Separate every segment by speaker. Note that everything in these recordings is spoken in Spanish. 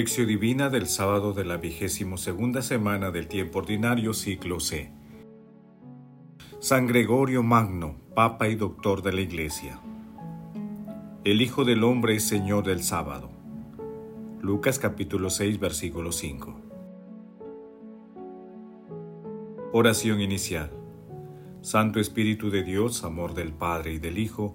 Speaker 1: Lección Divina del sábado de la vigésimo segunda semana del tiempo ordinario ciclo C. San Gregorio Magno, Papa y Doctor de la Iglesia. El Hijo del Hombre es Señor del sábado. Lucas capítulo 6 versículo 5. Oración inicial. Santo Espíritu de Dios, amor del Padre y del Hijo,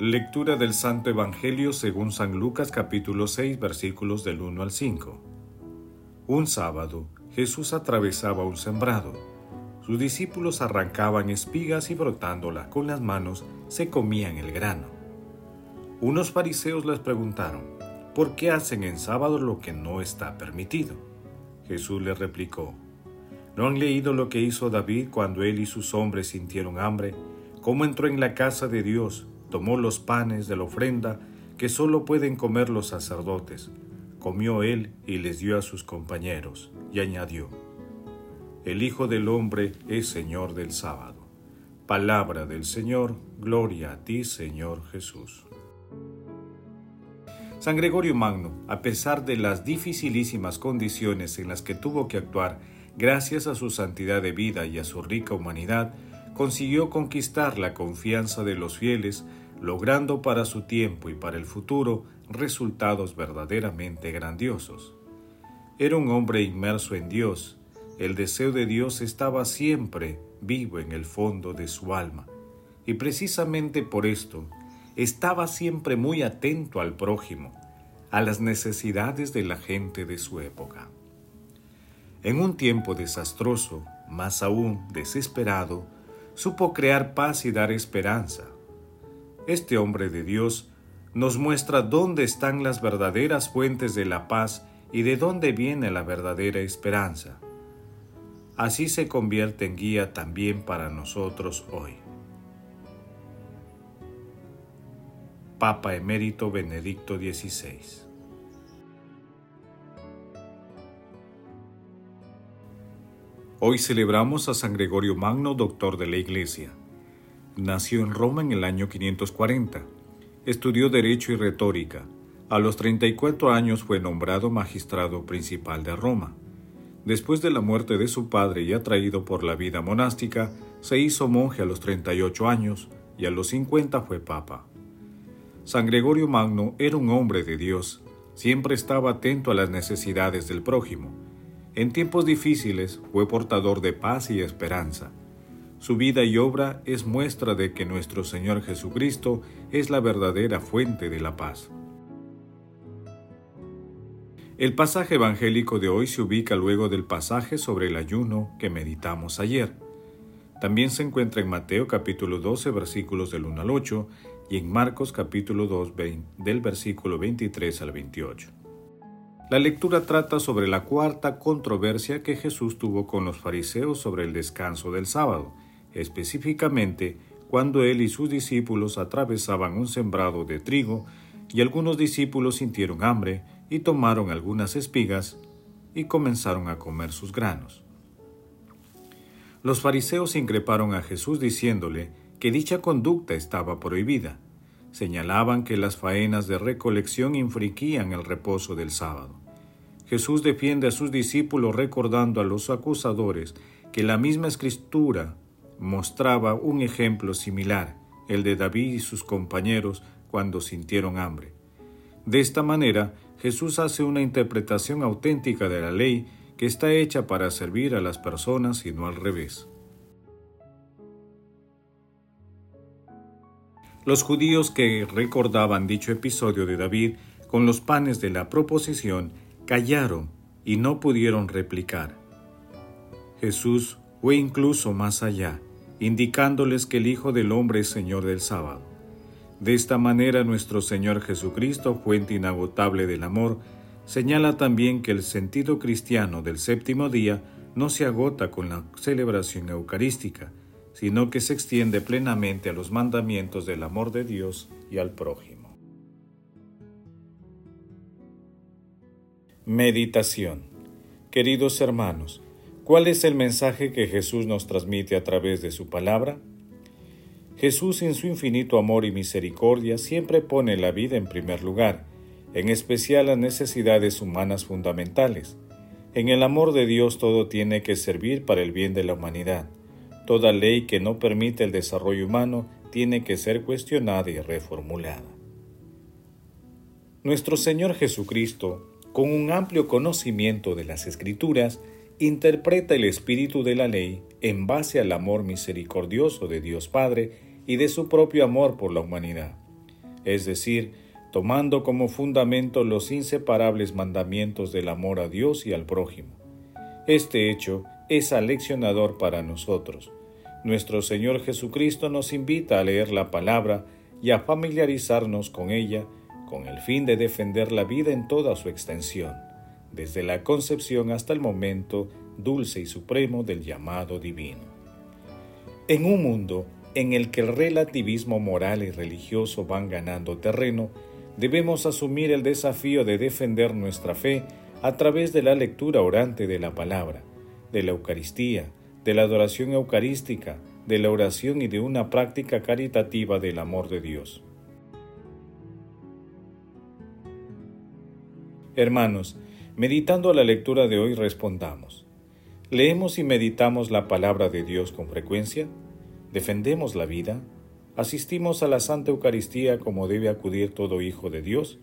Speaker 1: Lectura del Santo Evangelio según San Lucas capítulo 6 versículos del 1 al 5. Un sábado Jesús atravesaba un sembrado. Sus discípulos arrancaban espigas y brotándolas con las manos se comían el grano. Unos fariseos les preguntaron, ¿por qué hacen en sábado lo que no está permitido? Jesús les replicó, ¿no han leído lo que hizo David cuando él y sus hombres sintieron hambre? ¿Cómo entró en la casa de Dios? Tomó los panes de la ofrenda que sólo pueden comer los sacerdotes, comió él y les dio a sus compañeros, y añadió, El Hijo del Hombre es Señor del sábado. Palabra del Señor, gloria a ti, Señor Jesús. San Gregorio Magno, a pesar de las dificilísimas condiciones en las que tuvo que actuar, gracias a su santidad de vida y a su rica humanidad, consiguió conquistar la confianza de los fieles logrando para su tiempo y para el futuro resultados verdaderamente grandiosos. Era un hombre inmerso en Dios, el deseo de Dios estaba siempre vivo en el fondo de su alma, y precisamente por esto estaba siempre muy atento al prójimo, a las necesidades de la gente de su época. En un tiempo desastroso, más aún desesperado, supo crear paz y dar esperanza, este hombre de Dios nos muestra dónde están las verdaderas fuentes de la paz y de dónde viene la verdadera esperanza. Así se convierte en guía también para nosotros hoy. Papa Emérito Benedicto XVI Hoy celebramos a San Gregorio Magno, doctor de la Iglesia. Nació en Roma en el año 540. Estudió Derecho y Retórica. A los 34 años fue nombrado magistrado principal de Roma. Después de la muerte de su padre y atraído por la vida monástica, se hizo monje a los 38 años y a los 50 fue papa. San Gregorio Magno era un hombre de Dios, siempre estaba atento a las necesidades del prójimo. En tiempos difíciles fue portador de paz y esperanza. Su vida y obra es muestra de que nuestro Señor Jesucristo es la verdadera fuente de la paz. El pasaje evangélico de hoy se ubica luego del pasaje sobre el ayuno que meditamos ayer. También se encuentra en Mateo capítulo 12 versículos del 1 al 8 y en Marcos capítulo 2 del versículo 23 al 28. La lectura trata sobre la cuarta controversia que Jesús tuvo con los fariseos sobre el descanso del sábado específicamente cuando él y sus discípulos atravesaban un sembrado de trigo y algunos discípulos sintieron hambre y tomaron algunas espigas y comenzaron a comer sus granos. Los fariseos increparon a Jesús diciéndole que dicha conducta estaba prohibida. Señalaban que las faenas de recolección infringían el reposo del sábado. Jesús defiende a sus discípulos recordando a los acusadores que la misma escritura mostraba un ejemplo similar, el de David y sus compañeros cuando sintieron hambre. De esta manera, Jesús hace una interpretación auténtica de la ley que está hecha para servir a las personas y no al revés. Los judíos que recordaban dicho episodio de David con los panes de la proposición callaron y no pudieron replicar. Jesús fue incluso más allá indicándoles que el Hijo del Hombre es Señor del sábado. De esta manera nuestro Señor Jesucristo, fuente inagotable del amor, Señala también que el sentido cristiano del séptimo día no se agota con la celebración eucarística, sino que se extiende plenamente a los mandamientos del amor de Dios y al prójimo. Meditación Queridos hermanos, ¿cuál es el mensaje que Jesús nos transmite a través de su palabra? Jesús en su infinito amor y misericordia siempre pone la vida en primer lugar, en especial las necesidades humanas fundamentales. En el amor de Dios todo tiene que servir para el bien de la humanidad. Toda ley que no permite el desarrollo humano tiene que ser cuestionada y reformulada. Nuestro Señor Jesucristo, con un amplio conocimiento de las Escrituras, interpreta el espíritu de la ley en base al amor misericordioso de Dios Padre y de su propio amor por la humanidad, es decir, tomando como fundamento los inseparables mandamientos del amor a Dios y al prójimo. Este hecho es aleccionador para nosotros. Nuestro Señor Jesucristo nos invita a leer la palabra y a familiarizarnos con ella con el fin de defender la vida en toda su extensión, desde la concepción hasta el momento dulce y supremo del llamado divino. En un mundo en el que el relativismo moral y religioso van ganando terreno, debemos asumir el desafío de defender nuestra fe a través de la lectura orante de la palabra, de la Eucaristía, de la adoración eucarística, de la oración y de una práctica caritativa del amor de Dios. Hermanos, meditando la lectura de hoy respondamos, ¿leemos y meditamos la palabra de Dios con frecuencia? ¿Defendemos la vida? asistimos a la Santa Eucaristía como debe acudir todo hijo de Dios?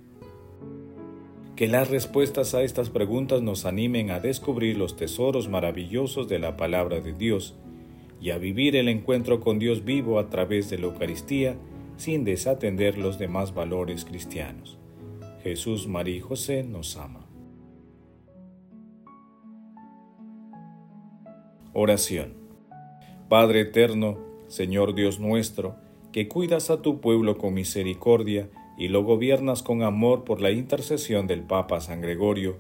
Speaker 1: Que las respuestas a estas preguntas nos animen a descubrir los tesoros maravillosos de la palabra de Dios y a vivir el encuentro con Dios vivo a través de la Eucaristía sin desatender los demás valores cristianos. Jesús, María y José nos ama. Oración. Padre eterno, Señor Dios nuestro, que cuidas a tu pueblo con misericordia y lo gobiernas con amor por la intercesión del Papa San Gregorio,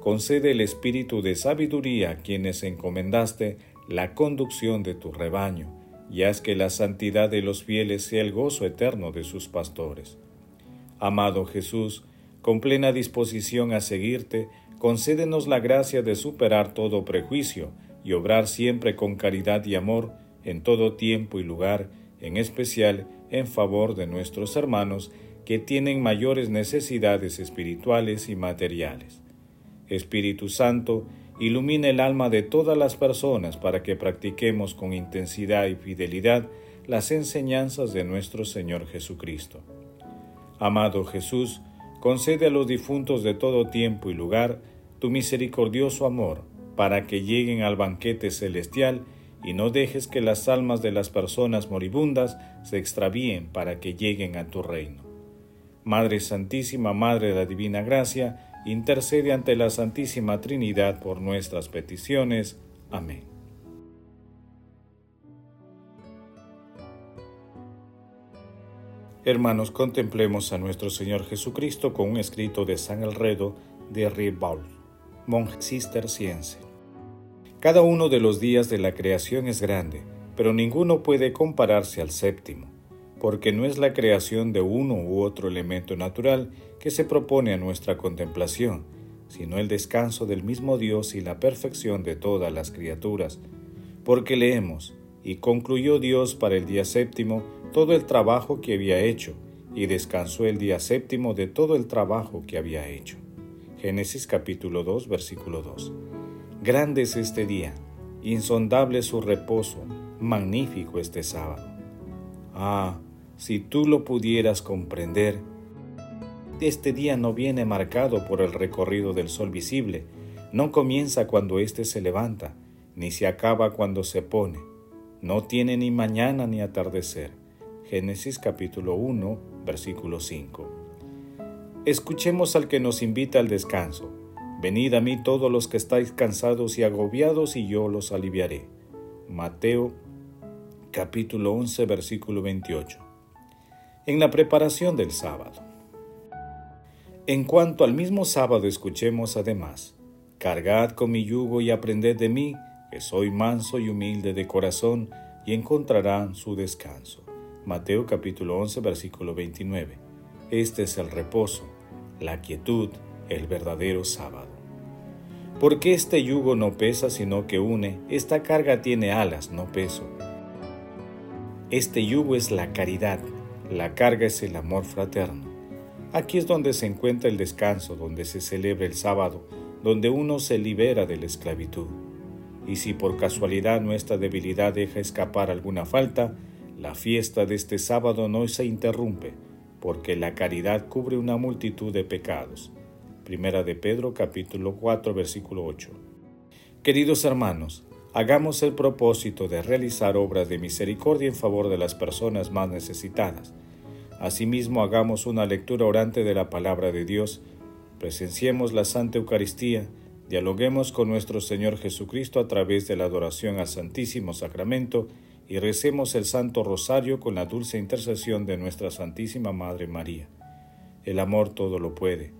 Speaker 1: concede el espíritu de sabiduría a quienes encomendaste la conducción de tu rebaño, y haz que la santidad de los fieles sea el gozo eterno de sus pastores. Amado Jesús, con plena disposición a seguirte, concédenos la gracia de superar todo prejuicio y obrar siempre con caridad y amor en todo tiempo y lugar, en especial en favor de nuestros hermanos que tienen mayores necesidades espirituales y materiales. Espíritu Santo, ilumina el alma de todas las personas para que practiquemos con intensidad y fidelidad las enseñanzas de nuestro Señor Jesucristo. Amado Jesús, concede a los difuntos de todo tiempo y lugar tu misericordioso amor, para que lleguen al banquete celestial y no dejes que las almas de las personas moribundas se extravíen para que lleguen a tu reino. Madre Santísima, Madre de la Divina Gracia, intercede ante la Santísima Trinidad por nuestras peticiones. Amén. Hermanos, contemplemos a nuestro Señor Jesucristo con un escrito de San Elredo de Ribault, monje cisterciense. Cada uno de los días de la creación es grande, pero ninguno puede compararse al séptimo, porque no es la creación de uno u otro elemento natural que se propone a nuestra contemplación, sino el descanso del mismo Dios y la perfección de todas las criaturas. Porque leemos, y concluyó Dios para el día séptimo todo el trabajo que había hecho, y descansó el día séptimo de todo el trabajo que había hecho. Génesis capítulo 2 versículo 2. Grande es este día, insondable su reposo, magnífico este sábado. Ah, si tú lo pudieras comprender, este día no viene marcado por el recorrido del sol visible, no comienza cuando éste se levanta, ni se acaba cuando se pone, no tiene ni mañana ni atardecer. Génesis capítulo 1, versículo 5. Escuchemos al que nos invita al descanso Venid a mí todos los que estáis cansados y agobiados, y yo los aliviaré. Mateo capítulo 11, versículo 28. En la preparación del sábado. En cuanto al mismo sábado escuchemos además, Cargad con mi yugo y aprended de mí, que soy manso y humilde de corazón, y encontrarán su descanso. Mateo capítulo 11 versículo 29. Este es el reposo, la quietud, el verdadero sábado. Porque este yugo no pesa sino que une, esta carga tiene alas, no peso. Este yugo es la caridad, la carga es el amor fraterno. Aquí es donde se encuentra el descanso, donde se celebra el sábado, donde uno se libera de la esclavitud. Y si por casualidad nuestra debilidad deja escapar alguna falta, la fiesta de este sábado no se interrumpe, porque la caridad cubre una multitud de pecados. Primera de Pedro capítulo 4 versículo 8. Queridos hermanos, hagamos el propósito de realizar obras de misericordia en favor de las personas más necesitadas. Asimismo, hagamos una lectura orante de la palabra de Dios presenciemos la Santa Eucaristía, dialoguemos con nuestro Señor Jesucristo a través de la adoración al Santísimo Sacramento y recemos el Santo Rosario con la dulce intercesión de nuestra Santísima Madre María. El amor todo lo puede.